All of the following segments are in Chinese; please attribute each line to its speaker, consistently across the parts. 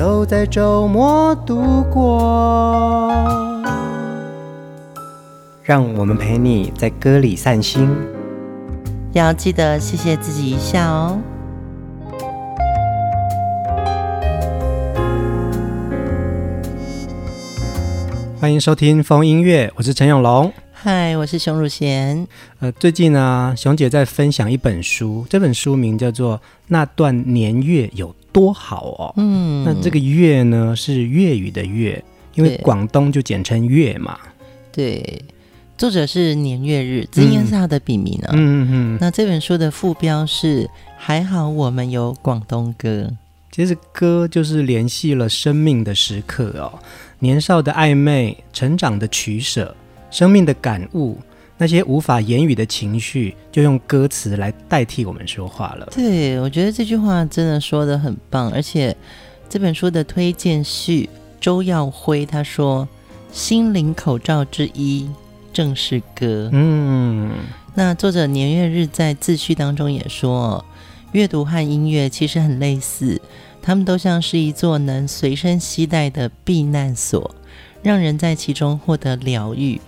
Speaker 1: 都在周末度过，让我们陪你在歌里散心，
Speaker 2: 要记得谢谢自己一下哦。
Speaker 1: 欢迎收听风音乐，我是陈永龙。
Speaker 2: 嗨，我是熊汝贤。
Speaker 1: 呃，最近呢、啊，熊姐在分享一本书，这本书名叫做《那段年月有多好》哦。嗯，那这个“月”呢是粤语的“月”，因为广东就简称“粤”嘛。
Speaker 2: 对，作者是年月日，这应该是他的笔名呢、啊。嗯嗯嗯。那这本书的副标是“还好我们有广东歌”。
Speaker 1: 其实歌就是联系了生命的时刻哦，年少的暧昧，成长的取舍。生命的感悟，那些无法言语的情绪，就用歌词来代替我们说话了。
Speaker 2: 对，我觉得这句话真的说的很棒，而且这本书的推荐序周耀辉他说：“心灵口罩之一正是歌。”嗯，那作者年月日在自序当中也说，阅读和音乐其实很类似，他们都像是一座能随身携带的避难所，让人在其中获得疗愈。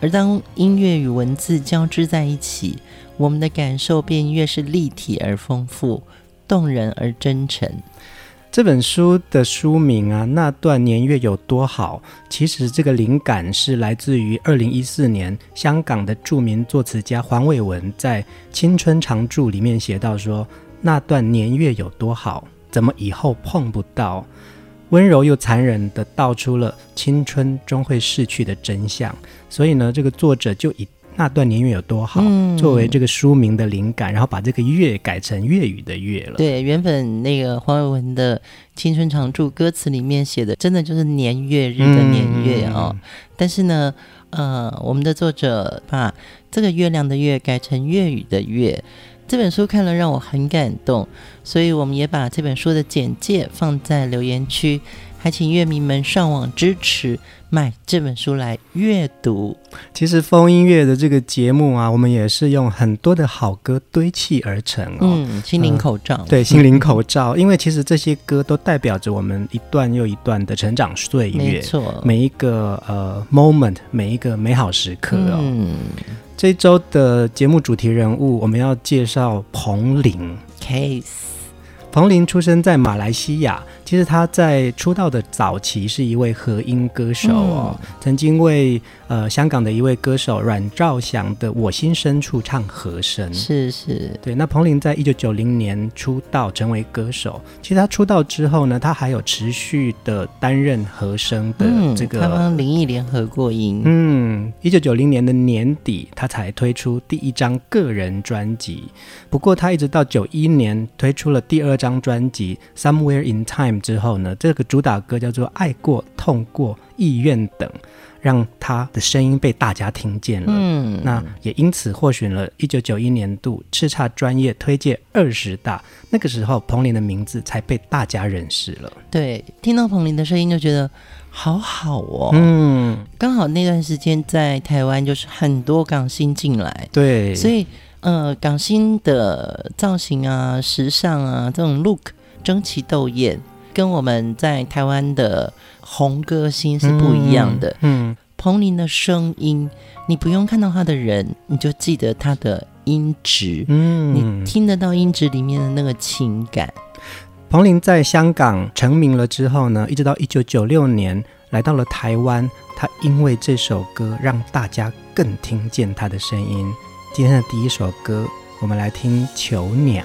Speaker 2: 而当音乐与文字交织在一起，我们的感受便越是立体而丰富、动人而真诚。
Speaker 1: 这本书的书名啊，那段年月有多好？其实这个灵感是来自于二零一四年香港的著名作词家黄伟文在《青春常驻》里面写到说：“那段年月有多好？怎么以后碰不到？”温柔又残忍地道出了青春终会逝去的真相，所以呢，这个作者就以那段年月有多好、嗯、作为这个书名的灵感，然后把这个月改成粤语的月了。
Speaker 2: 对，原本那个黄伟文的《青春常驻》歌词里面写的，真的就是年月日的年月哦。嗯、但是呢，呃，我们的作者把这个月亮的月改成粤语的月。这本书看了让我很感动，所以我们也把这本书的简介放在留言区，还请乐迷们上网支持，买这本书来阅读。
Speaker 1: 其实风音乐的这个节目啊，我们也是用很多的好歌堆砌而成哦。
Speaker 2: 嗯，心灵口罩。呃、
Speaker 1: 对，心灵口罩，因为其实这些歌都代表着我们一段又一段的成长岁月，
Speaker 2: 没错，
Speaker 1: 每一个呃 moment，每一个美好时刻哦。嗯。这一周的节目主题人物，我们要介绍彭林。
Speaker 2: Case。
Speaker 1: 彭林出生在马来西亚。其实他在出道的早期是一位和音歌手哦，嗯、曾经为呃香港的一位歌手阮兆祥的《我心深处》唱和声。
Speaker 2: 是是，
Speaker 1: 对。那彭羚在一九九零年出道成为歌手。其实他出道之后呢，他还有持续的担任和声的这个。嗯、他帮
Speaker 2: 林忆莲合过音。
Speaker 1: 嗯，一九九零年的年底，他才推出第一张个人专辑。不过他一直到九一年推出了第二张专辑《Somewhere in Time》。之后呢，这个主打歌叫做《爱过、痛过、意愿等》，让他的声音被大家听见了。嗯，那也因此获选了一九九一年度叱咤专业推介二十大。那个时候，彭羚的名字才被大家认识了。
Speaker 2: 对，听到彭羚的声音就觉得好好哦。嗯，刚好那段时间在台湾就是很多港星进来，
Speaker 1: 对，
Speaker 2: 所以呃，港星的造型啊、时尚啊这种 look 争奇斗艳。跟我们在台湾的红歌星是不一样的。嗯，嗯，彭羚的声音，你不用看到他的人，你就记得他的音质。嗯，你听得到音质里面的那个情感。
Speaker 1: 彭羚在香港成名了之后呢，一直到一九九六年来到了台湾，他因为这首歌让大家更听见他的声音。今天的第一首歌，我们来听《囚鸟》。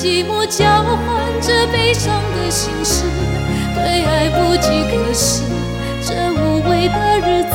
Speaker 3: 寂寞交换着悲伤的心事，对爱不计可施，这无味的日子，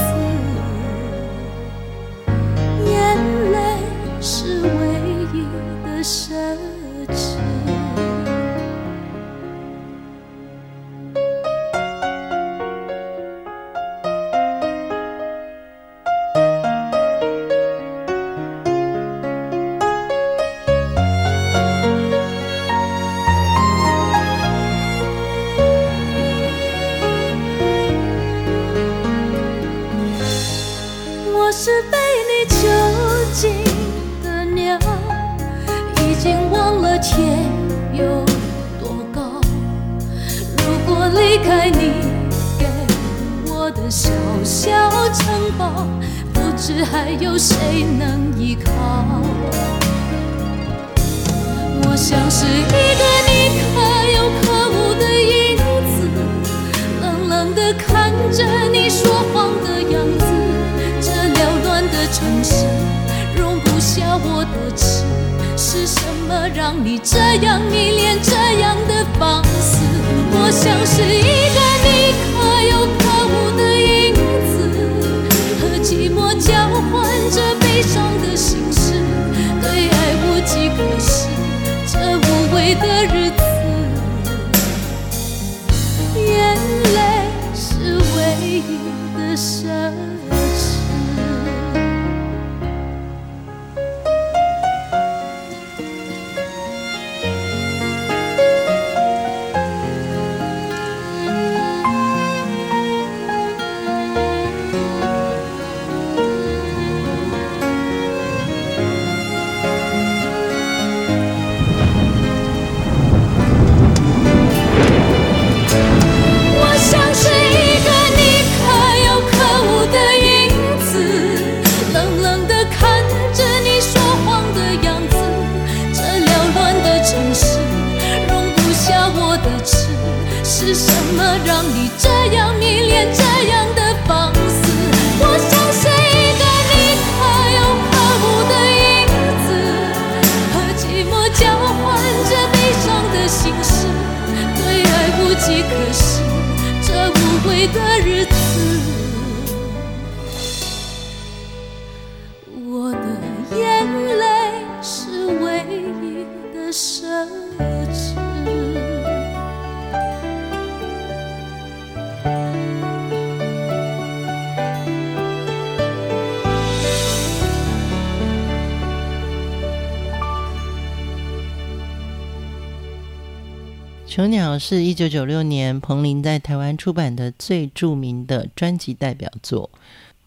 Speaker 3: 离开你给我的小小城堡不知还有谁能依靠我像是一个你可有可无的影子冷冷的看着你说谎的样子这缭乱的城市容不下我的痴是什么让你这样迷恋这样的放肆？我像是一个你可有可无的影子和寂寞交换着悲伤的心事对爱无计可施这无味的日的日子
Speaker 2: 囚鸟》是一九九六年彭羚在台湾出版的最著名的专辑代表作，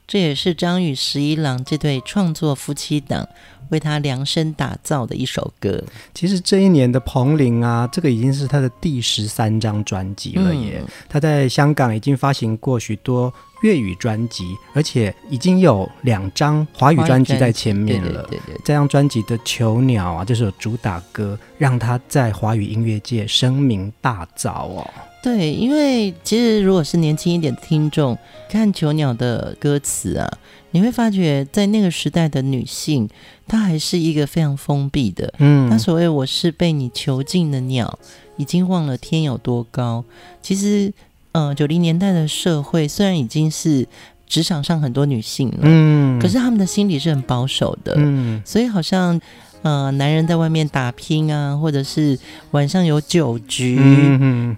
Speaker 2: 这也是张宇十一郎这对创作夫妻档为他量身打造的一首歌。
Speaker 1: 其实这一年的彭羚啊，这个已经是他的第十三张专辑了耶。嗯、他在香港已经发行过许多。粤语专辑，而且已经有两张华语专辑在前面了。对对对对，这张专辑的《囚鸟》啊，这首主打歌，让他在华语音乐界声名大噪哦。
Speaker 2: 对，因为其实如果是年轻一点的听众看《囚鸟》的歌词啊，你会发觉在那个时代的女性，她还是一个非常封闭的。嗯，那所谓我是被你囚禁的鸟，已经忘了天有多高。其实。嗯，九零年代的社会虽然已经是职场上很多女性了，嗯，可是她们的心理是很保守的，嗯，所以好像呃，男人在外面打拼啊，或者是晚上有酒局，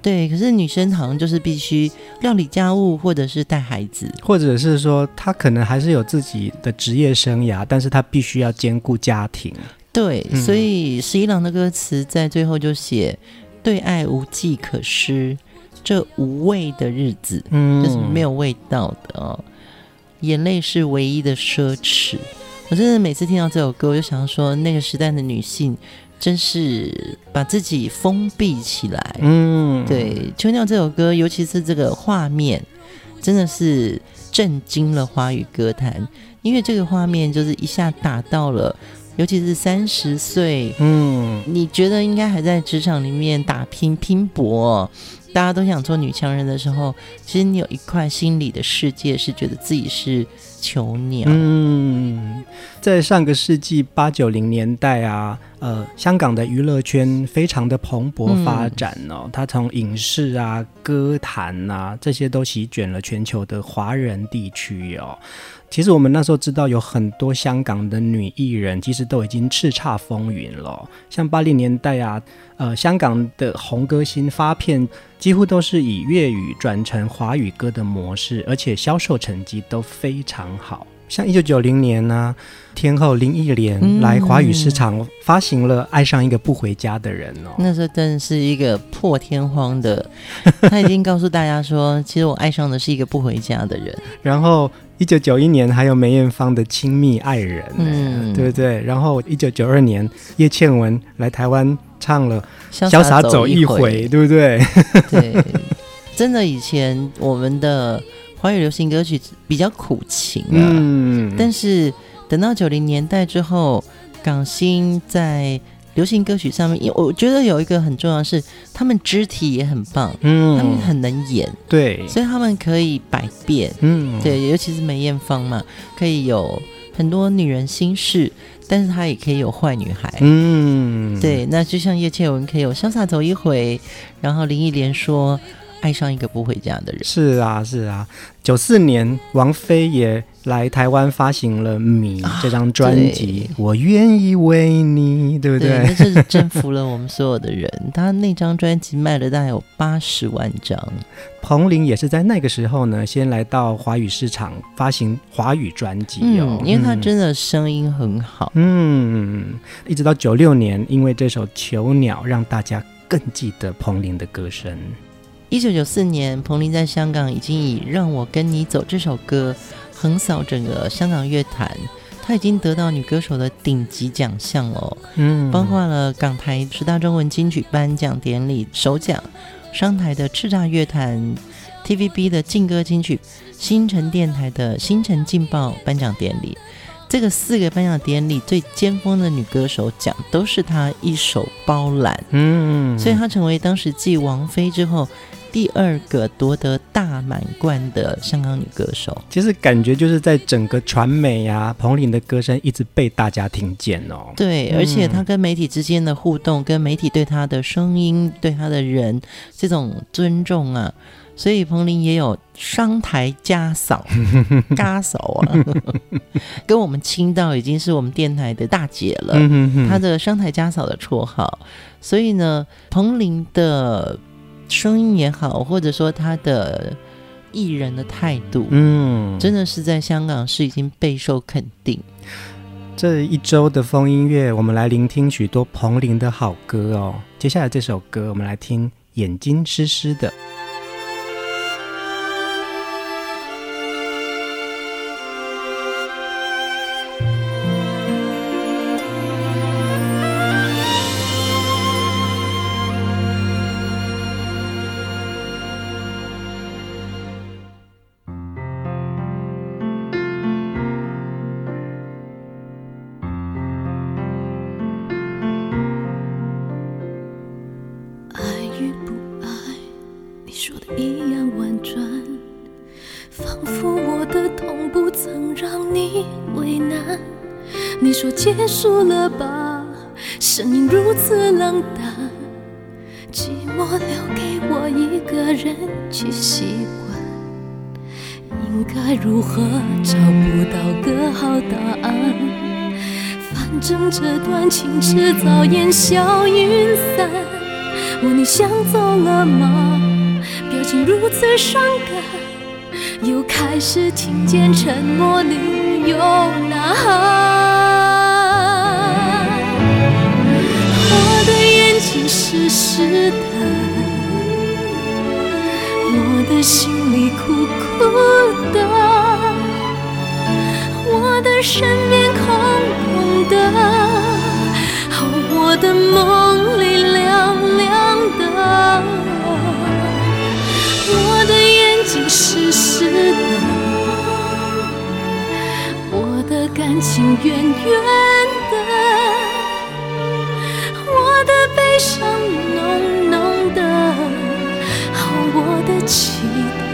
Speaker 2: 对。可是女生好像就是必须料理家务，或者是带孩子，
Speaker 1: 或者是说她可能还是有自己的职业生涯，但是她必须要兼顾家庭。
Speaker 2: 对，所以十一郎的歌词在最后就写：“对爱无计可施，这无味的日子，嗯，就是没有味道的哦。眼泪是唯一的奢侈。”我真的每次听到这首歌，我就想说，那个时代的女性真是把自己封闭起来。嗯，对，《秋鸟》这首歌，尤其是这个画面，真的是震惊了华语歌坛，因为这个画面就是一下打到了，尤其是三十岁，嗯，你觉得应该还在职场里面打拼拼搏，大家都想做女强人的时候，其实你有一块心理的世界是觉得自己是。囚鸟。
Speaker 1: 嗯，在上个世纪八九零年代啊，呃，香港的娱乐圈非常的蓬勃发展哦。嗯、它从影视啊、歌坛啊这些都席卷了全球的华人地区哦。其实我们那时候知道有很多香港的女艺人，其实都已经叱咤风云了。像八零年代啊，呃，香港的红歌星发片几乎都是以粤语转成华语歌的模式，而且销售成绩都非常好。像一九九零年呢、啊，天后林忆莲来华语市场发行了《爱上一个不回家的人》哦，
Speaker 2: 那时候真的是一个破天荒的，他已经告诉大家说，其实我爱上的是一个不回家的人。
Speaker 1: 然后一九九一年还有梅艳芳的《亲密爱人》，嗯，对不对？然后一九九二年叶倩文来台湾唱了《潇洒走一回》，对不对？
Speaker 2: 对，真的以前我们的。华语流行歌曲比较苦情啊，嗯，但是等到九零年代之后，港星在流行歌曲上面，因为我觉得有一个很重要的是，他们肢体也很棒，嗯，他们很能演，
Speaker 1: 对，
Speaker 2: 所以他们可以百变，嗯，对，尤其是梅艳芳嘛，可以有很多女人心事，但是她也可以有坏女孩，嗯，对，那就像叶倩文可以有潇洒走一回，然后林忆莲说。爱上一个不回家的人。是
Speaker 1: 啊，是啊。九四年，王菲也来台湾发行了《米》这张专辑，啊、我愿意为你，对不对？
Speaker 2: 对，那就是征服了我们所有的人。他那张专辑卖了大概有八十万张。
Speaker 1: 彭羚也是在那个时候呢，先来到华语市场发行华语专辑哦，
Speaker 2: 嗯、因为他真的声音很好。
Speaker 1: 嗯，一直到九六年，因为这首《囚鸟》，让大家更记得彭羚的歌声。
Speaker 2: 一九九四年，彭羚在香港已经以《让我跟你走》这首歌横扫整个香港乐坛，她已经得到女歌手的顶级奖项了，嗯，包括了港台十大中文金曲颁奖典礼首奖，商台的叱咤乐坛，TVB 的劲歌金曲，新城电台的新城劲爆颁奖典礼。这个四个颁奖典礼最尖峰的女歌手奖都是她一手包揽，嗯，所以她成为当时继王菲之后第二个夺得大满贯的香港女歌手。
Speaker 1: 其实感觉就是在整个传媒啊，彭羚的歌声一直被大家听见哦。
Speaker 2: 对，而且她跟媒体之间的互动，跟媒体对她的声音、对她的人这种尊重啊。所以彭羚也有商台家嫂，家嫂啊，跟我们亲到已经是我们电台的大姐了。她的商台家嫂的绰号。所以呢，彭羚的声音也好，或者说他的艺人的态度，嗯，真的是在香港是已经备受肯定。
Speaker 1: 这一周的风音乐，我们来聆听许多彭羚的好歌哦。接下来这首歌，我们来听《眼睛湿湿的》。
Speaker 3: 声音如此冷淡，寂寞留给我一个人去习惯。应该如何找不到个好答案？反正这段情迟早烟消云散。问你想走了吗？表情如此伤感，又开始听见沉默里有呐喊。眼睛湿湿的，我的心里苦苦的，我的身边空空的，我的梦里凉凉的，我的眼睛湿湿的，我的感情远远的。悲像浓浓的，好，我的期待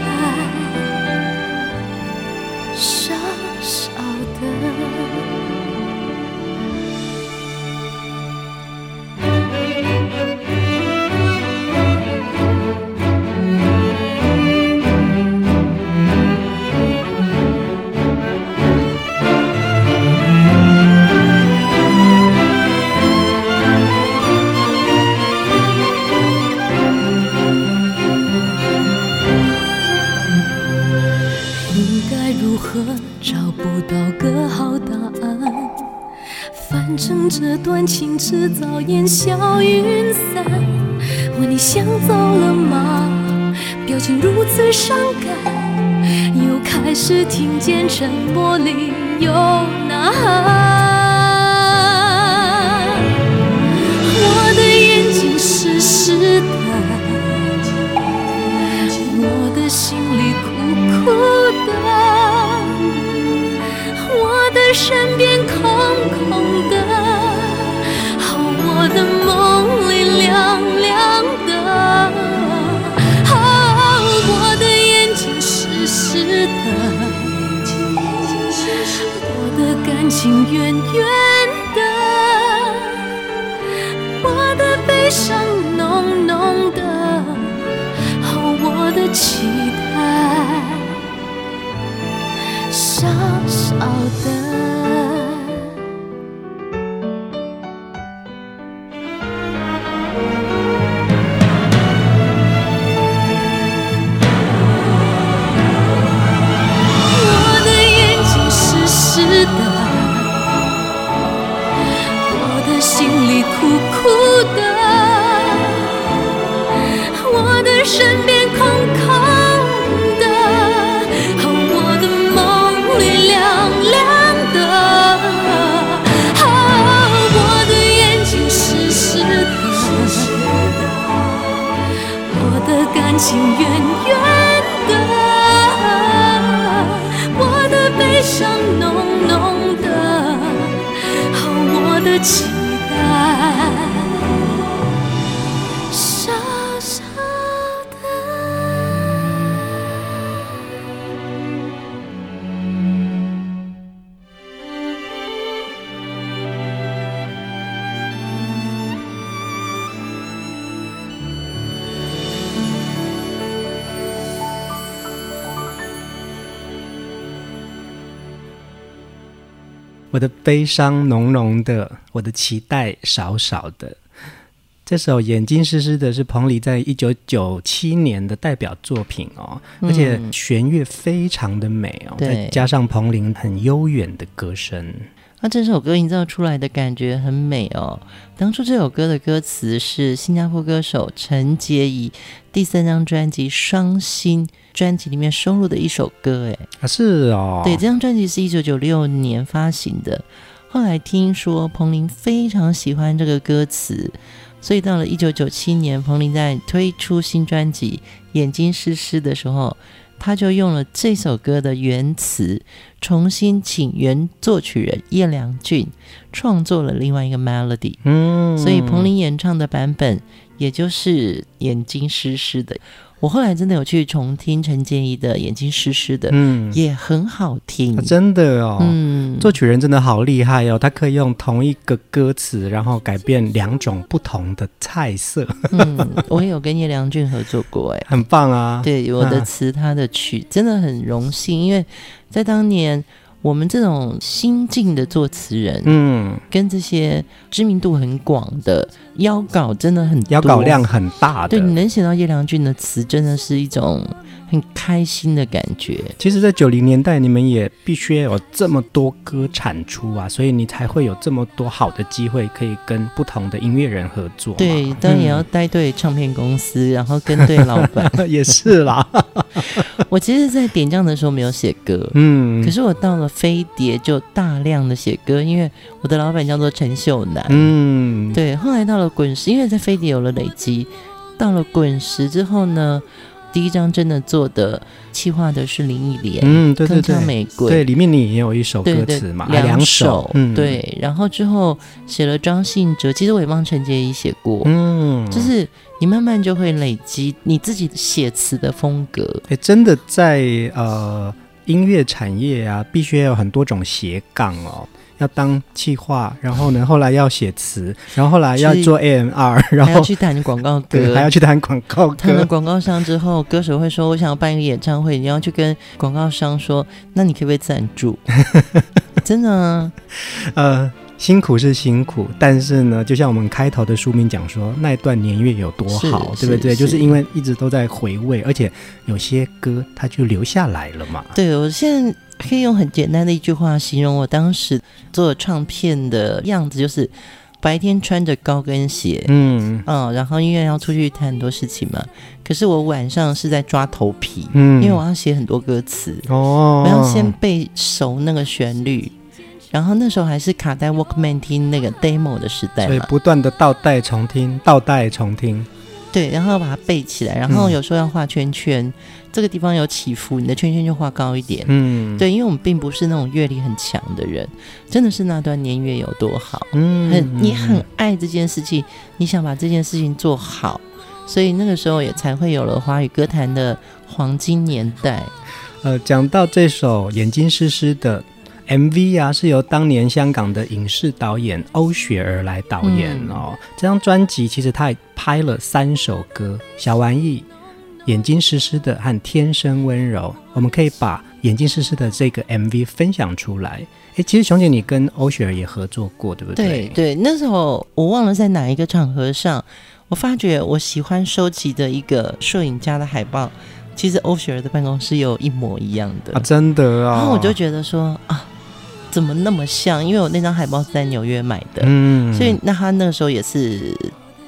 Speaker 3: 如何找不到个好答案？反正这段情迟早烟消云散。问你想走了吗？表情如此伤感，又开始听见沉默里有呐喊。我的眼睛湿湿的，的身边空空的。我的梦里凉凉的，哦，我的眼睛湿湿的，我的感情远远的，我的悲伤我的
Speaker 1: 悲伤浓浓的，我的期待少少的。这首《眼睛湿湿的》是彭丽在一九九七年的代表作品哦，而且弦乐非常的美哦，嗯、再加上彭羚很悠远的歌声，
Speaker 2: 那这首歌营造出来的感觉很美哦。当初这首歌的歌词是新加坡歌手陈洁仪第三张专辑《双星》专辑里面收录的一首歌，哎，
Speaker 1: 啊是哦，
Speaker 2: 对，这张专辑是一九九六年发行的。后来听说彭羚非常喜欢这个歌词，所以到了一九九七年，彭羚在推出新专辑《眼睛湿湿》的时候，他就用了这首歌的原词，重新请原作曲人叶良俊创作了另外一个 melody。嗯，所以彭羚演唱的版本，也就是《眼睛湿湿的》。我后来真的有去重听陈建仪的《眼睛湿湿的》，嗯，也很好听，
Speaker 1: 啊、真的哦。嗯，作曲人真的好厉害哦，他可以用同一个歌词，然后改变两种不同的菜色。
Speaker 2: 嗯，我也有跟叶良俊合作过，哎，
Speaker 1: 很棒啊。
Speaker 2: 对，我的词，他的曲，真的很荣幸，因为在当年。我们这种新晋的作词人，
Speaker 1: 嗯，
Speaker 2: 跟这些知名度很广的邀稿真的很多，
Speaker 1: 邀稿量很大的。
Speaker 2: 对，你能写到叶良俊的词，真的是一种很开心的感觉。
Speaker 1: 其实，在九零年代，你们也必须要有这么多歌产出啊，所以你才会有这么多好的机会可以跟不同的音乐人合作。
Speaker 2: 对，当然也要带对唱片公司，嗯、然后跟对老板。
Speaker 1: 也是啦。
Speaker 2: 我其实，在点将的时候没有写歌，嗯，可是我到了飞碟就大量的写歌，因为我的老板叫做陈秀楠，嗯，对。后来到了滚石，因为在飞碟有了累积，到了滚石之后呢，第一张真的做的企划的是林忆莲，
Speaker 1: 嗯，对对对，
Speaker 2: 玫瑰，
Speaker 1: 对，里面你也有一首歌词嘛，
Speaker 2: 两首，
Speaker 1: 首嗯、
Speaker 2: 对。然后之后写了张信哲，其实我也帮陈洁仪写过，嗯，就是。你慢慢就会累积你自己写词的风格。
Speaker 1: 哎，真的在呃音乐产业啊，必须要有很多种斜杠哦。要当企划，然后呢，后来要写词，然后后来要做 AMR，然后
Speaker 2: 还要去谈广告歌，
Speaker 1: 还要去谈广告歌。
Speaker 2: 谈了广告商之后，歌手会说：“我想要办一个演唱会，你要去跟广告商说，那你可不可以赞助？” 真的啊，
Speaker 1: 呃。辛苦是辛苦，但是呢，就像我们开头的书名讲说，那一段年月有多好，对不对？就是因为一直都在回味，而且有些歌它就留下来了嘛。
Speaker 2: 对，我现在可以用很简单的一句话形容我当时做唱片的样子，就是白天穿着高跟鞋，嗯。嗯，然后因为要出去谈很多事情嘛，可是我晚上是在抓头皮，嗯，因为我要写很多歌词。哦，我要先背熟那个旋律。然后那时候还是卡带 Walkman 听那个 demo 的时代，
Speaker 1: 所以不断的倒带重听，倒带重听。
Speaker 2: 对，然后把它背起来，然后有时候要画圈圈，嗯、这个地方有起伏，你的圈圈就画高一点。嗯，对，因为我们并不是那种阅历很强的人，真的是那段年月有多好，嗯，很你很爱这件事情，你想把这件事情做好，所以那个时候也才会有了华语歌坛的黄金年代。
Speaker 1: 呃，讲到这首眼睛湿湿的。MV 啊，是由当年香港的影视导演欧雪儿来导演哦。嗯、这张专辑其实他也拍了三首歌，《小玩意》、《眼睛湿湿的》和《天生温柔》。我们可以把《眼睛湿湿的》这个 MV 分享出来。诶，其实熊姐你跟欧雪儿也合作过，对不对？
Speaker 2: 对对，那时候我忘了在哪一个场合上，我发觉我喜欢收集的一个摄影家的海报，其实欧雪儿的办公室有一模一样的
Speaker 1: 啊，真的啊。
Speaker 2: 然后我就觉得说啊。怎么那么像？因为我那张海报是在纽约买的，嗯，所以那他那个时候也是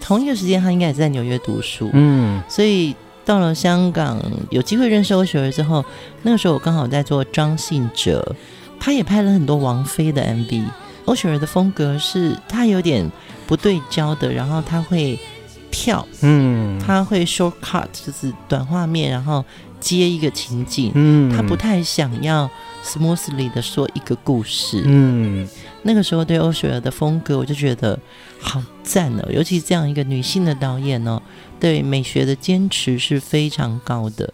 Speaker 2: 同一个时间，他应该也是在纽约读书，嗯，所以到了香港有机会认识欧雪儿之后，那个时候我刚好在做张信哲，他也拍了很多王菲的 MV。欧雪儿的风格是她有点不对焦的，然后他会跳，嗯，他会 short cut，就是短画面，然后接一个情景，嗯，他不太想要。smoothly 的说一个故事，嗯，那个时候对欧雪儿的风格，我就觉得好赞哦，尤其这样一个女性的导演哦，对美学的坚持是非常高的。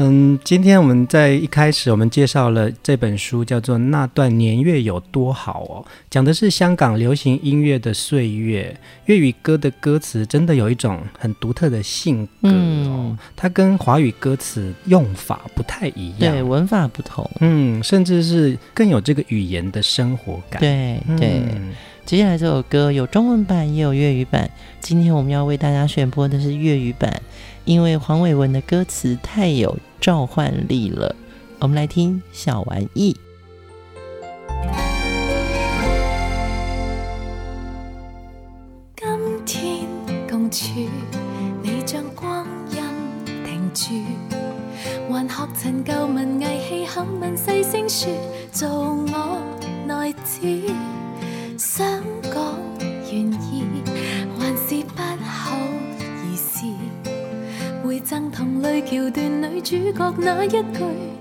Speaker 1: 嗯，今天我们在一开始我们介绍了这本书，叫做《那段年月有多好》哦，讲的是香港流行音乐的岁月。粤语歌的歌词真的有一种很独特的性格哦，嗯，它跟华语歌词用法不太一样，
Speaker 2: 对，文法不同，
Speaker 1: 嗯，甚至是更有这个语言的生活感。
Speaker 2: 对对，嗯，接下来这首歌有中文版也有粤语版，今天我们要为大家选播的是粤语版。因为黄伟文的歌词太有召唤力了，我们来听小玩意。
Speaker 3: 今天共处，你将光阴停住，还学陈旧文艺戏，口吻细声说，做我内子，想讲愿意，会赠同类桥段女主角那一句，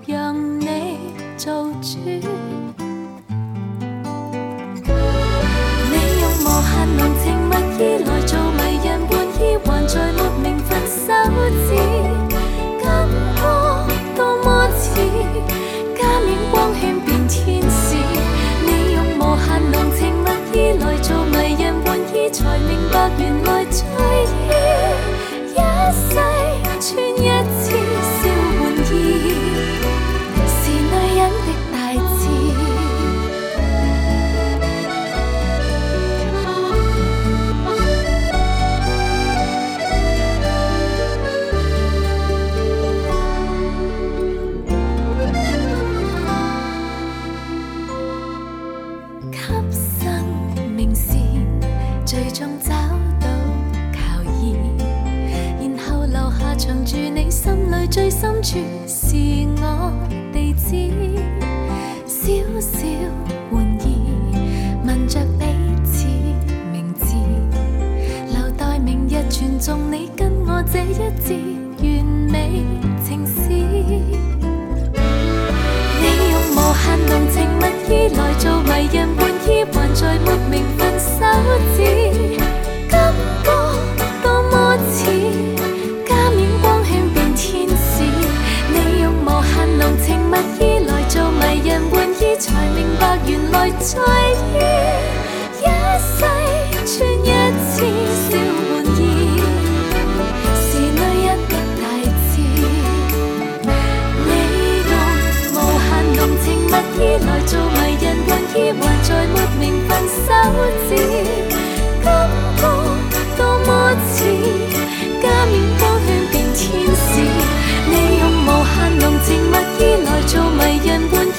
Speaker 3: 让你做主。你用无限浓情蜜意来做迷人玩意，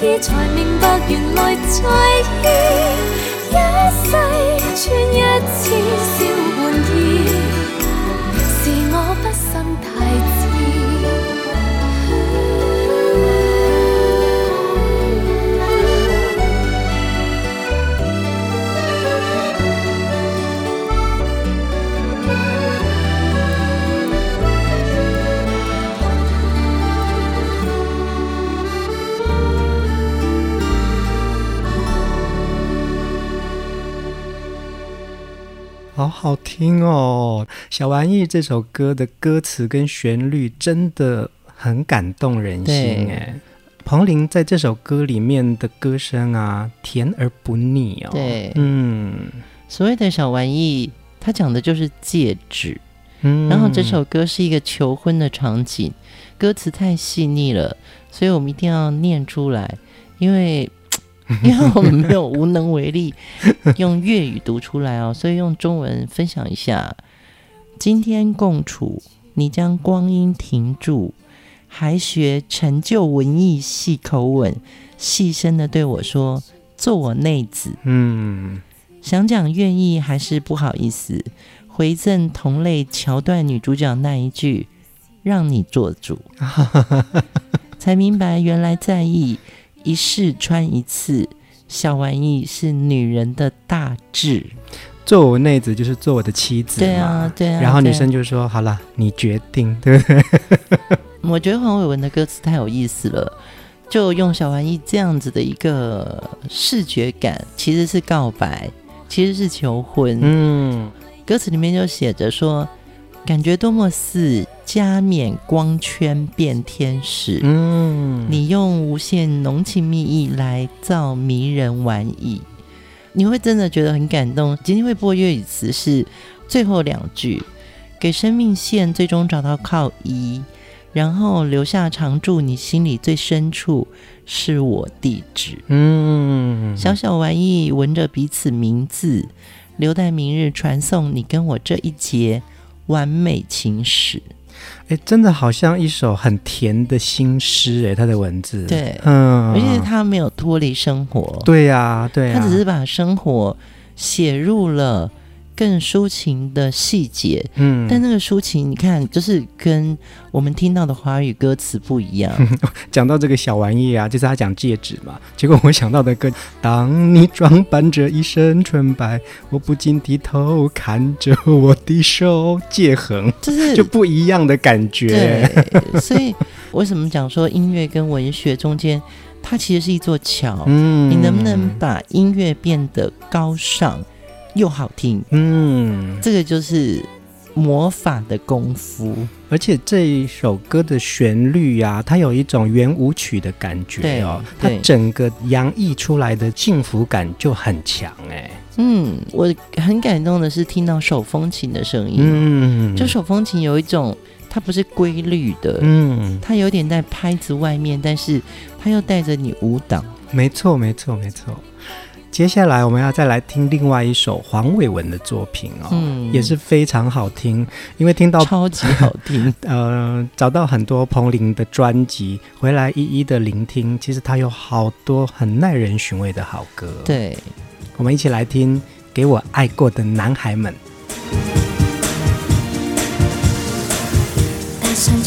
Speaker 3: 意，才明白原来在意一世穿一次小玩意，是我不信
Speaker 1: 好好听哦！小玩意这首歌的歌词跟旋律真的很感动人心哎。彭羚在这首歌里面的歌声啊，甜而不腻哦。
Speaker 2: 对，
Speaker 1: 嗯，
Speaker 2: 所谓的小玩意，它讲的就是戒指。
Speaker 1: 嗯，
Speaker 2: 然后这首歌是一个求婚的场景，歌词太细腻了，所以我们一定要念出来，因为。因为我们没有无能为力 用粤语读出来哦，所以用中文分享一下。今天共处，你将光阴停住，还学陈旧文艺细口吻，细声的对我说：“做我内子。”
Speaker 1: 嗯，
Speaker 2: 想讲愿意还是不好意思，回赠同类桥段女主角那一句：“让你做主。”才明白原来在意。一试穿一次，小玩意是女人的大志。
Speaker 1: 做我内子就是做我的妻子，
Speaker 2: 对啊，对啊。
Speaker 1: 然后女生就说：“好了，你决定，对不对？”
Speaker 2: 我觉得黄伟文的歌词太有意思了，就用小玩意这样子的一个视觉感，其实是告白，其实是求婚。
Speaker 1: 嗯，
Speaker 2: 歌词里面就写着说。感觉多么似加冕光圈变天使，
Speaker 1: 嗯，
Speaker 2: 你用无限浓情蜜意来造迷人玩意，你会真的觉得很感动。今天会播粤语词是最后两句，给生命线最终找到靠依，然后留下常驻你心里最深处是我地址，
Speaker 1: 嗯，
Speaker 2: 小小玩意闻着彼此名字，留待明日传送你跟我这一节。完美情史，
Speaker 1: 哎，真的好像一首很甜的新诗，哎，他的文字，
Speaker 2: 对，
Speaker 1: 嗯，
Speaker 2: 而且他没有脱离生活，
Speaker 1: 对呀、啊，对、啊，
Speaker 2: 他只是把生活写入了。更抒情的细节，
Speaker 1: 嗯，
Speaker 2: 但那个抒情，你看，就是跟我们听到的华语歌词不一样。
Speaker 1: 讲到这个小玩意啊，就是他讲戒指嘛。结果我想到的歌，当你装扮着一身纯白，我不禁低头看着我的手，戒痕，
Speaker 2: 就是
Speaker 1: 就不一样的感觉。
Speaker 2: 对，所以为什么讲说音乐跟文学中间，它其实是一座桥？
Speaker 1: 嗯，
Speaker 2: 你能不能把音乐变得高尚？又好听，
Speaker 1: 嗯，
Speaker 2: 这个就是魔法的功夫。
Speaker 1: 而且这一首歌的旋律啊，它有一种圆舞曲的感觉哦，它整个洋溢出来的幸福感就很强哎。
Speaker 2: 嗯，我很感动的是听到手风琴的声音，
Speaker 1: 嗯，
Speaker 2: 就手风琴有一种它不是规律的，
Speaker 1: 嗯，
Speaker 2: 它有点在拍子外面，但是它又带着你舞蹈。
Speaker 1: 没错，没错，没错。接下来我们要再来听另外一首黄伟文的作品哦也是非常好听因为听到
Speaker 2: 超级好听。
Speaker 1: 呃找到很多彭玲的专辑回来一一的聆听其实他有好多很耐人寻味的好歌。
Speaker 2: 对。
Speaker 1: 我们一起来听给我爱过的男孩
Speaker 3: 们。上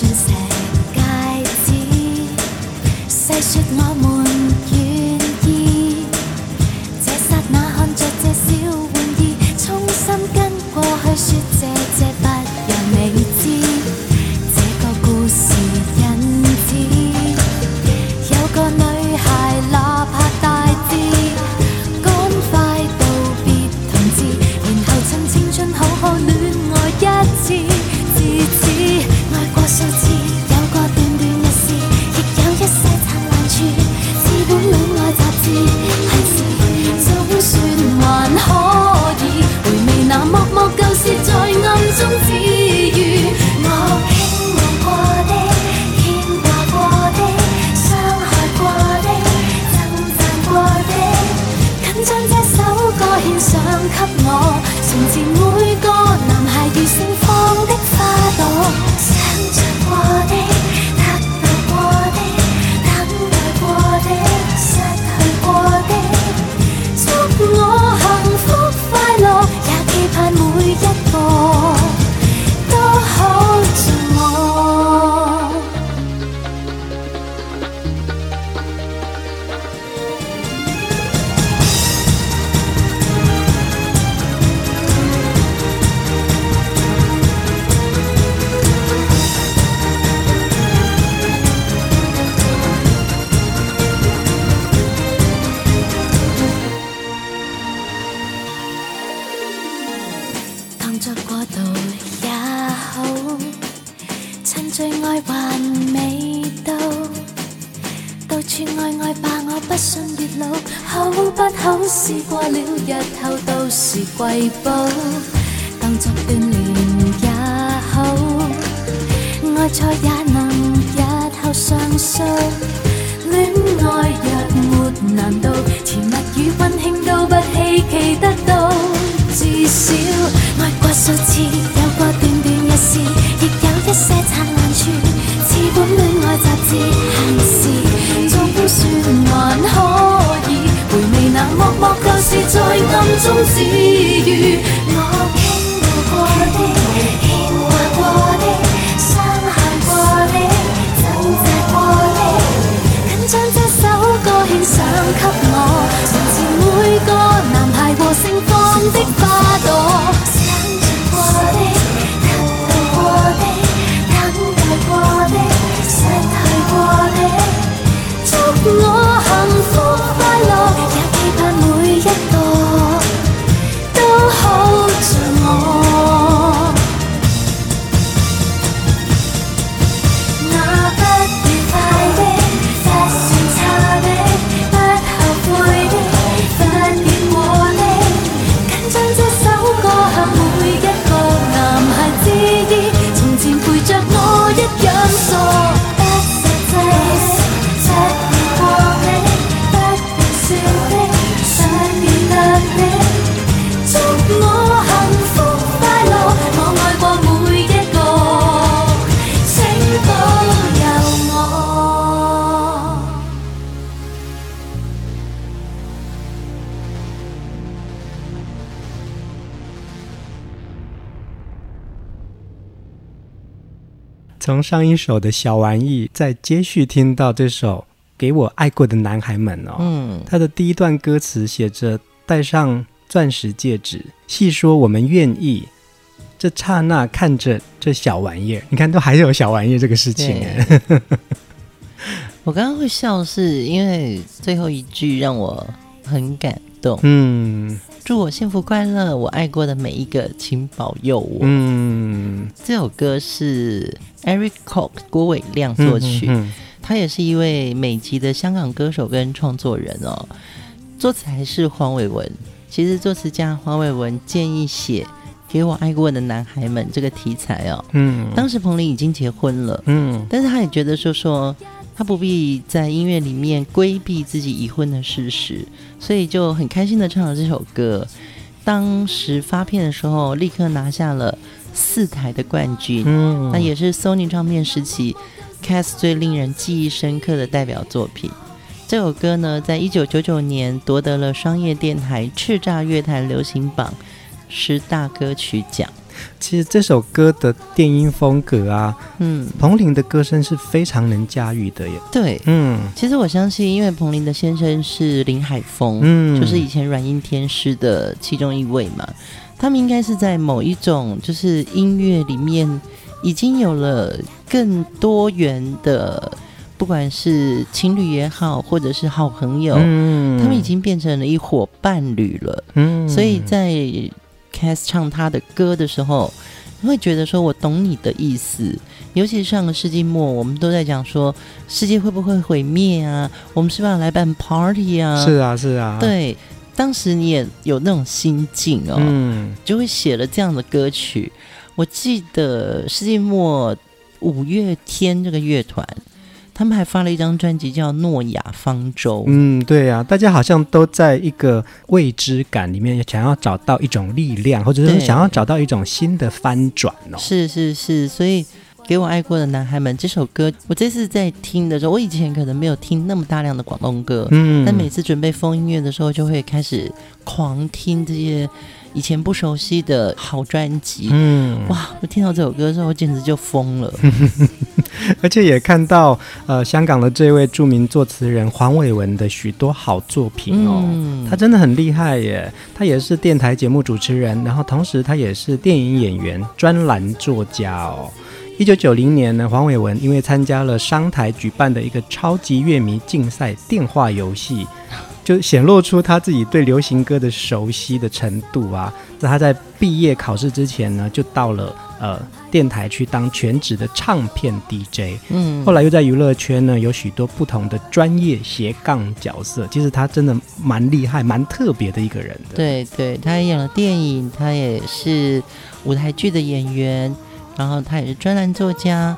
Speaker 3: 暗中治上
Speaker 1: 一首的小玩意，再接续听到这首《给我爱过的男孩们》哦，嗯，他的第一段歌词写着“戴上钻石戒指，细说我们愿意”，这刹那看着这小玩意儿，你看都还有小玩意儿这个事情哎。
Speaker 2: 我刚刚会笑，是因为最后一句让我很感动。
Speaker 1: 嗯。
Speaker 2: 祝我幸福快乐，我爱过的每一个，请保佑我。嗯，这首歌是 Eric Cook 郭伟亮作曲，嗯嗯嗯，他也是一位美籍的香港歌手跟创作人哦。作词还是黄伟文。其实作词家黄伟文建议写给我爱过的男孩们这个题材哦。嗯，当时彭羚已经结婚了。嗯，但是他也觉得说说。他不必在音乐里面规避自己已婚的事实，所以就很开心的唱了这首歌。当时发片的时候，立刻拿下了四台的冠军，嗯，那也是 Sony 唱片时期 Cass 最令人记忆深刻的代表作品。这首歌呢，在一九九九年夺得了商业电台叱咤乐坛流行榜十大歌曲奖。
Speaker 1: 其实这首歌的电音风格啊，嗯，彭羚的歌声是非常能驾驭的耶。
Speaker 2: 对，嗯，其实我相信，因为彭羚的先生是林海峰，嗯，就是以前软硬天师的其中一位嘛，他们应该是在某一种就是音乐里面已经有了更多元的，不管是情侣也好，或者是好朋友，嗯，他们已经变成了一伙伴侣了，嗯，所以在。Cass 唱他的歌的时候，你会觉得说：“我懂你的意思。”尤其是上个世纪末，我们都在讲说世界会不会毁灭啊？我们是不是要来办 party 啊？
Speaker 1: 是啊，是啊。
Speaker 2: 对，当时你也有那种心境哦，嗯，就会写了这样的歌曲。我记得世纪末五月天这个乐团。他们还发了一张专辑叫《诺亚方舟》。
Speaker 1: 嗯，对呀、啊，大家好像都在一个未知感里面，想要找到一种力量，或者是想要找到一种新的翻转哦。
Speaker 2: 是是是，所以给我爱过的男孩们这首歌，我这次在听的时候，我以前可能没有听那么大量的广东歌，嗯，但每次准备疯音乐的时候，就会开始狂听这些。以前不熟悉的好专辑，嗯，哇！我听到这首歌的时候，我简直就疯了。
Speaker 1: 而且也看到呃，香港的这位著名作词人黄伟文的许多好作品哦，嗯，他真的很厉害耶。他也是电台节目主持人，然后同时他也是电影演员、专栏作家哦。一九九零年呢，黄伟文因为参加了商台举办的一个超级乐迷竞赛电话游戏。就显露出他自己对流行歌的熟悉的程度啊！在他在毕业考试之前呢，就到了呃电台去当全职的唱片 DJ，
Speaker 2: 嗯，
Speaker 1: 后来又在娱乐圈呢有许多不同的专业斜杠角色。其实他真的蛮厉害、蛮特别的一个人的。
Speaker 2: 对对，他演了电影，他也是舞台剧的演员，然后他也是专栏作家，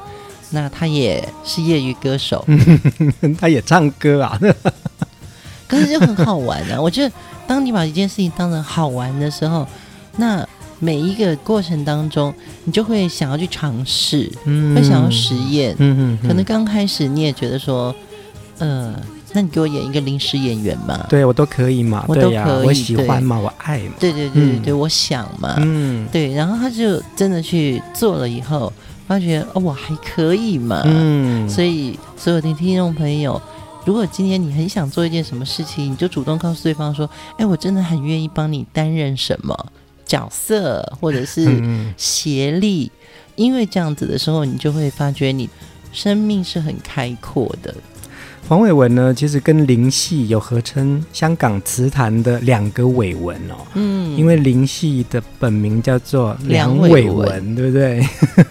Speaker 2: 那他也是业余歌手，
Speaker 1: 他也唱歌啊。
Speaker 2: 可是就很好玩啊！我觉得，当你把一件事情当成好玩的时候，那每一个过程当中，你就会想要去尝试，嗯、会想要实验。嗯嗯，嗯可能刚开始你也觉得说，呃，那你给我演一个临时演员嘛？
Speaker 1: 对我都可以嘛？
Speaker 2: 我都可以，
Speaker 1: 啊、我喜欢嘛？我爱嘛？
Speaker 2: 对对对对对，嗯、我想嘛？嗯，对。然后他就真的去做了以后，发觉哦，我还可以嘛？嗯，所以所有的听众朋友。如果今天你很想做一件什么事情，你就主动告诉对方说：“哎，我真的很愿意帮你担任什么角色，或者是协力。”因为这样子的时候，你就会发觉你生命是很开阔的。
Speaker 1: 黄伟文呢，其实跟林系有合称香港词坛的两个伟文哦。嗯，因为林系的本名叫做梁伟文，文对不对？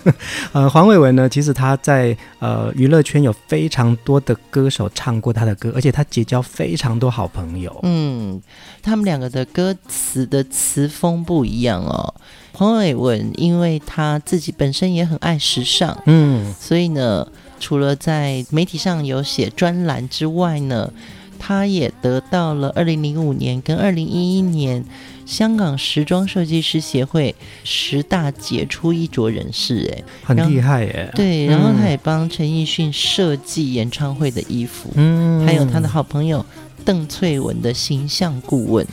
Speaker 1: 呃，黄伟文呢，其实他在呃娱乐圈有非常多的歌手唱过他的歌，而且他结交非常多好朋友。
Speaker 2: 嗯，他们两个的歌词的词风不一样哦。黄伟文因为他自己本身也很爱时尚，嗯，所以呢。除了在媒体上有写专栏之外呢，他也得到了二零零五年跟二零一一年香港时装设计师协会十大杰出衣着人士，哎，
Speaker 1: 很厉害耶。
Speaker 2: 对，然后他也帮陈奕迅设计演唱会的衣服，嗯，还有他的好朋友邓萃雯的形象顾问。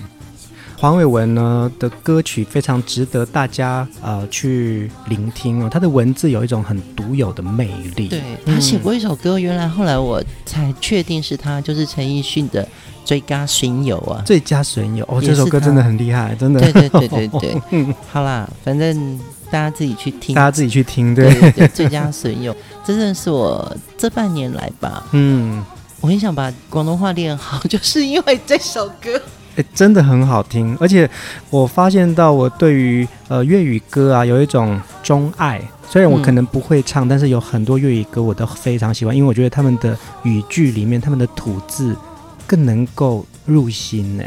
Speaker 1: 黄伟文呢的歌曲非常值得大家呃去聆听哦，他的文字有一种很独有的魅力。
Speaker 2: 对，他写过一首歌，嗯、原来后来我才确定是他，就是陈奕迅的《最佳损友》啊，《
Speaker 1: 最佳损友》哦，这首歌真的很厉害，真的。
Speaker 2: 对对对对对，嗯，好啦，反正大家自己去听，
Speaker 1: 大家自己去听，对。
Speaker 2: 对，对，《最佳损友》真的是我这半年来吧，嗯，我很想把广东话练好，就是因为这首歌。
Speaker 1: 欸、真的很好听，而且我发现到我对于呃粤语歌啊有一种钟爱。虽然我可能不会唱，嗯、但是有很多粤语歌我都非常喜欢，因为我觉得他们的语句里面他们的吐字更能够入心呢。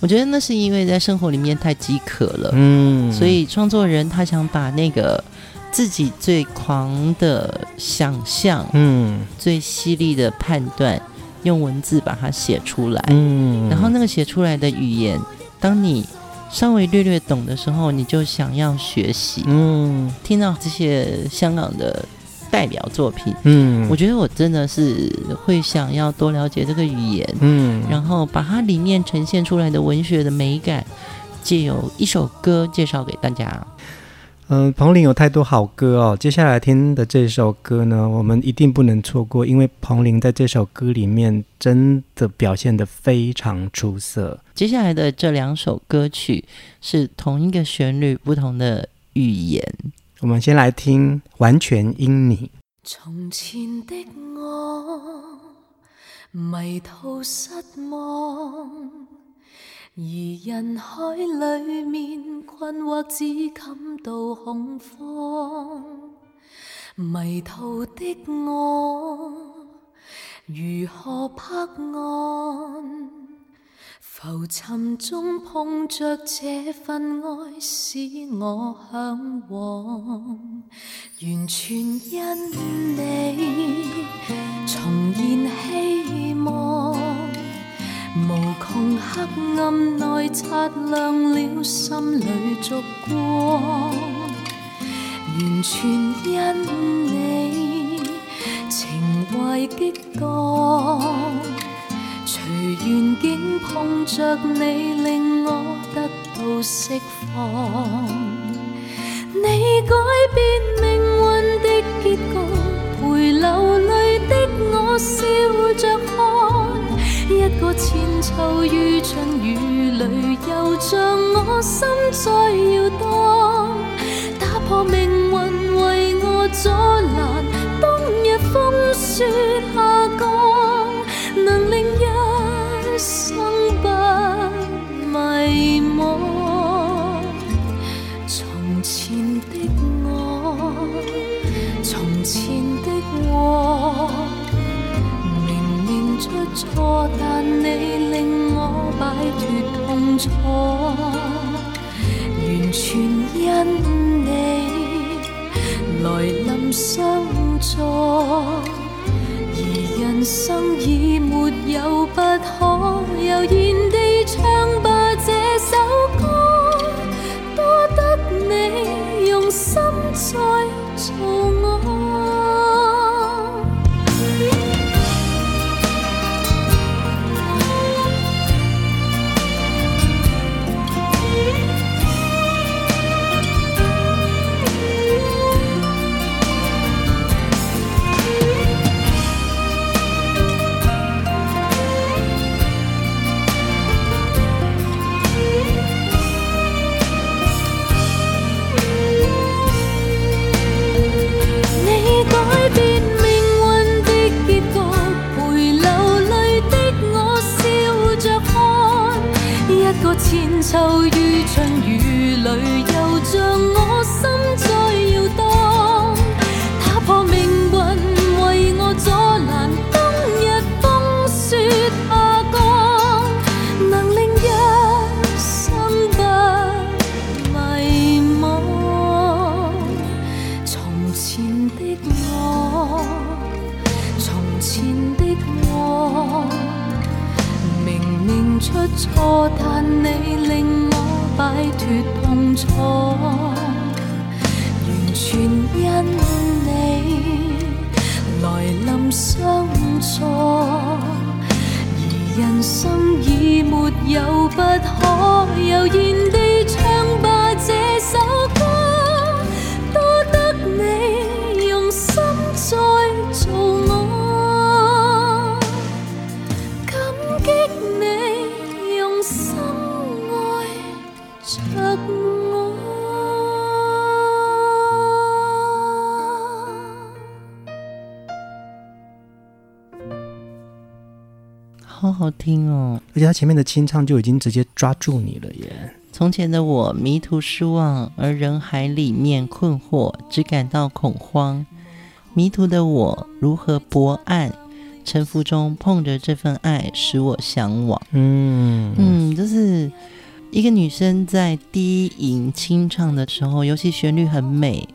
Speaker 2: 我觉得那是因为在生活里面太饥渴了，嗯，所以创作人他想把那个自己最狂的想象，嗯，最犀利的判断。用文字把它写出来，嗯，然后那个写出来的语言，当你稍微略略懂的时候，你就想要学习，嗯，听到这些香港的代表作品，嗯，我觉得我真的是会想要多了解这个语言，嗯，然后把它里面呈现出来的文学的美感，借由一首歌介绍给大家。
Speaker 1: 嗯，彭羚有太多好歌哦。接下来听的这首歌呢，我们一定不能错过，因为彭羚在这首歌里面真的表现得非常出色。
Speaker 2: 接下来的这两首歌曲是同一个旋律，不同的语言。
Speaker 1: 我们先来听《完全因你》。
Speaker 3: 从前的我迷途失望。而人海里面困惑，只感到恐慌。迷途的我如何拍岸？浮沉中碰着这份爱，使我向往。完全因你重燃希。穷黑暗内擦亮了心里烛光，完全因你情怀激荡，随缘境碰着你令我得到释放，你改变命运的结局，陪流泪的我笑着看。一个千秋于春雨里，又像我心在摇荡，打破命运为我阻拦，冬日风雪下降，能令一生不迷惘。出错，但你令我摆脱痛楚，完全因你来临相助，而人生已没有不可，悠然地唱吧这首歌，多得你用心在。做我。
Speaker 2: 好好听哦，
Speaker 1: 而且他前面的清唱就已经直接抓住你了耶。
Speaker 2: 从前的我迷途失望，而人海里面困惑，只感到恐慌。迷途的我如何博爱？沉浮中碰着这份爱，使我向往。
Speaker 1: 嗯
Speaker 2: 嗯，就是一个女生在低吟清唱的时候，尤其旋律很美。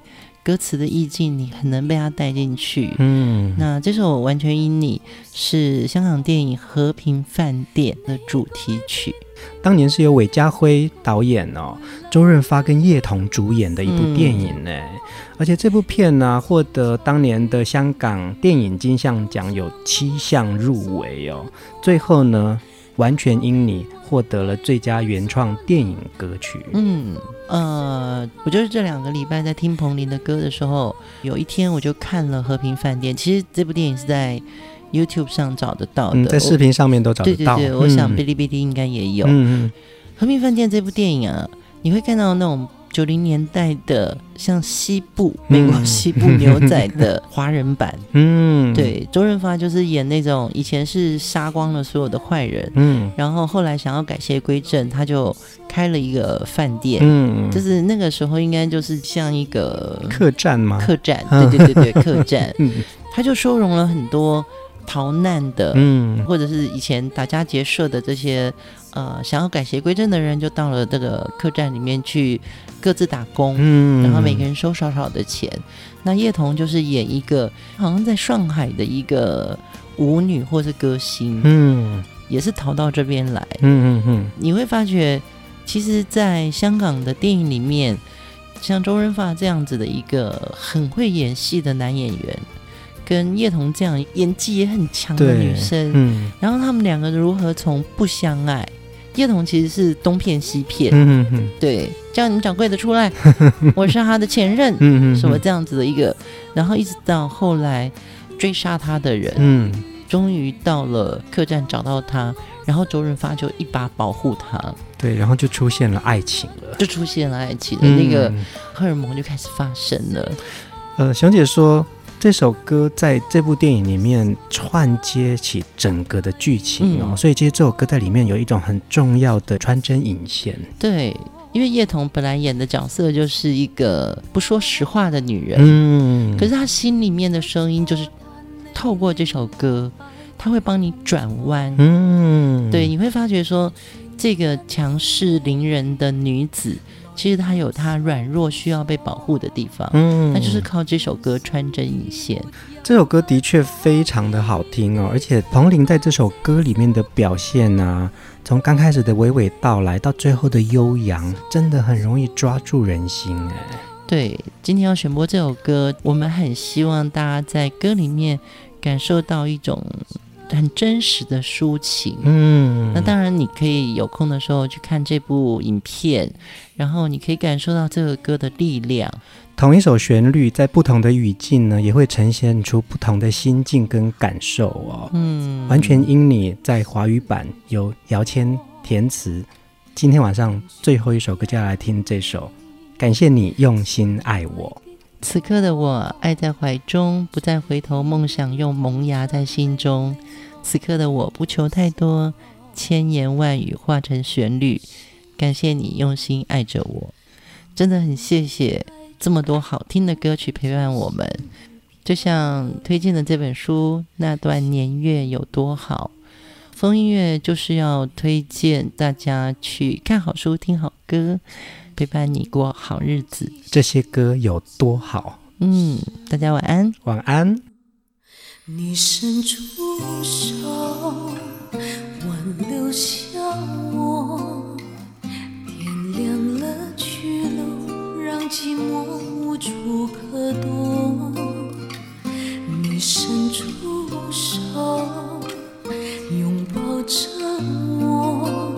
Speaker 2: 歌词的意境，你很能被它带进去。
Speaker 1: 嗯，
Speaker 2: 那这首《完全因你》是香港电影《和平饭店》的主题曲，
Speaker 1: 当年是由韦家辉导演哦，周润发跟叶童主演的一部电影呢。嗯、而且这部片呢、啊，获得当年的香港电影金像奖有七项入围哦。最后呢，完全因你获得了最佳原创电影歌曲。
Speaker 2: 嗯。呃，我就是这两个礼拜在听彭羚的歌的时候，有一天我就看了《和平饭店》。其实这部电影是在 YouTube 上找得到的，
Speaker 1: 嗯、在视频上面都找得到。
Speaker 2: 对对对，我想哔哩哔哩应该也有。
Speaker 1: 嗯嗯，《
Speaker 2: 和平饭店》这部电影啊，你会看到那种。九零年代的像西部美国西部 牛仔的华人版，
Speaker 1: 嗯，
Speaker 2: 对，周润发就是演那种以前是杀光了所有的坏人，
Speaker 1: 嗯，
Speaker 2: 然后后来想要改邪归正，他就开了一个饭店，
Speaker 1: 嗯，
Speaker 2: 就是那个时候应该就是像一个
Speaker 1: 客栈嘛？
Speaker 2: 客栈，对对对对，客栈，嗯。他就收容了很多逃难的，
Speaker 1: 嗯，
Speaker 2: 或者是以前打家劫舍的这些。呃，想要改邪归正的人就到了这个客栈里面去各自打工，
Speaker 1: 嗯，
Speaker 2: 然后每个人收少少的钱。那叶童就是演一个好像在上海的一个舞女或是歌星，
Speaker 1: 嗯，
Speaker 2: 也是逃到这边来，
Speaker 1: 嗯嗯嗯。
Speaker 2: 你会发觉，其实，在香港的电影里面，像周润发这样子的一个很会演戏的男演员，跟叶童这样演技也很强的女生，
Speaker 1: 嗯，
Speaker 2: 然后他们两个如何从不相爱。叶童其实是东骗西
Speaker 1: 骗，
Speaker 2: 对，叫你们掌柜的出来，我是他的前任，
Speaker 1: 嗯
Speaker 2: 什么这样子的一个，然后一直到后来追杀他的人，
Speaker 1: 嗯，
Speaker 2: 终于到了客栈找到他，然后周润发就一把保护他，
Speaker 1: 对，然后就出现了爱情了，
Speaker 2: 就出现了爱情的那个荷尔蒙就开始发生了。
Speaker 1: 呃，熊姐说。这首歌在这部电影里面串接起整个的剧情哦，嗯、所以其实这首歌在里面有一种很重要的穿针引线。
Speaker 2: 对，因为叶童本来演的角色就是一个不说实话的女人，
Speaker 1: 嗯，
Speaker 2: 可是她心里面的声音就是透过这首歌，她会帮你转弯，
Speaker 1: 嗯，
Speaker 2: 对，你会发觉说这个强势凌人的女子，其实他有他软弱需要被保护的地方，嗯，那就是靠这首歌穿针引线。
Speaker 1: 这首歌的确非常的好听哦，而且彭羚在这首歌里面的表现啊，从刚开始的娓娓道来到最后的悠扬，真的很容易抓住人心哎。
Speaker 2: 对，今天要选播这首歌，我们很希望大家在歌里面感受到一种很真实的抒情。嗯，那当然你可以有空的时候去看这部影片，然后你可以感受到这个歌的力量。
Speaker 1: 同一首旋律，在不同的语境呢，也会呈现出不同的心境跟感受哦。嗯，完全因你在华语版由姚谦填词。今天晚上最后一首歌就要来听这首，感谢你用心爱我。
Speaker 2: 此刻的我，爱在怀中，不再回头，梦想又萌芽在心中。此刻的我不求太多，千言万语化成旋律。感谢你用心爱着我，真的很谢谢。这么多好听的歌曲陪伴我们，就像推荐的这本书，那段年月有多好。风音乐就是要推荐大家去看好书、听好歌，陪伴你过好日子。
Speaker 1: 这些歌有多好？
Speaker 2: 嗯，大家晚安，
Speaker 1: 晚安。
Speaker 3: 你伸出手，挽留下我，点亮了去路。让寂寞无处可躲，你伸出手，拥抱着我，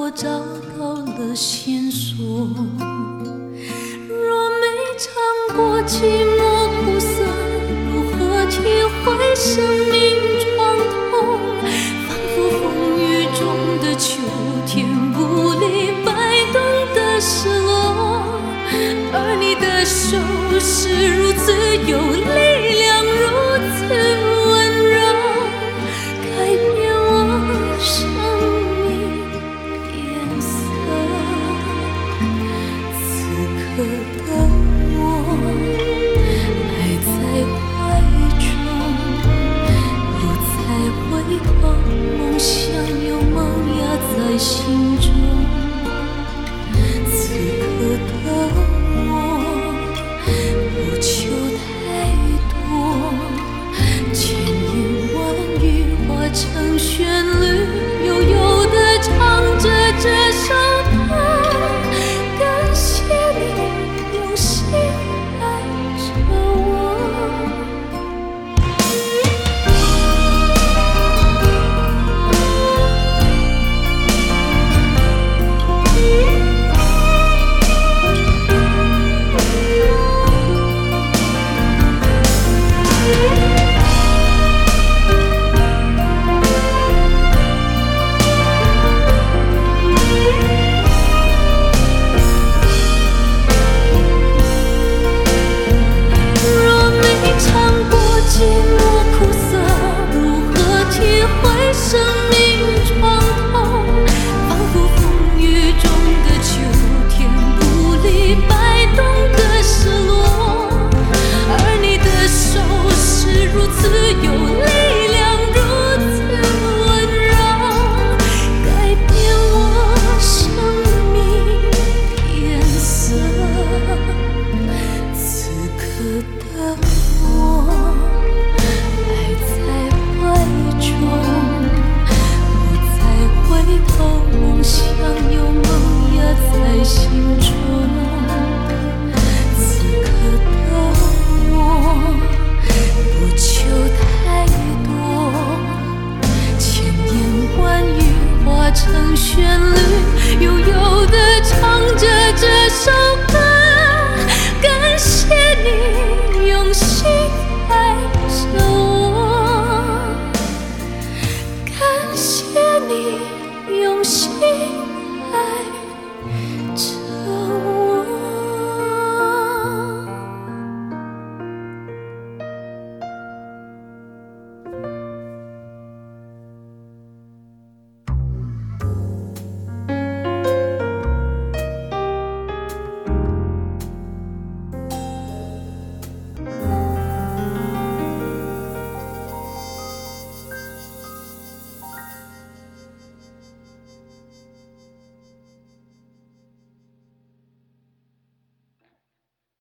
Speaker 3: 我找到了线索。若没尝过寂寞苦涩，如何体会生命创痛？仿佛风雨中的秋天。无力摆动的失落，而你的手是如此有力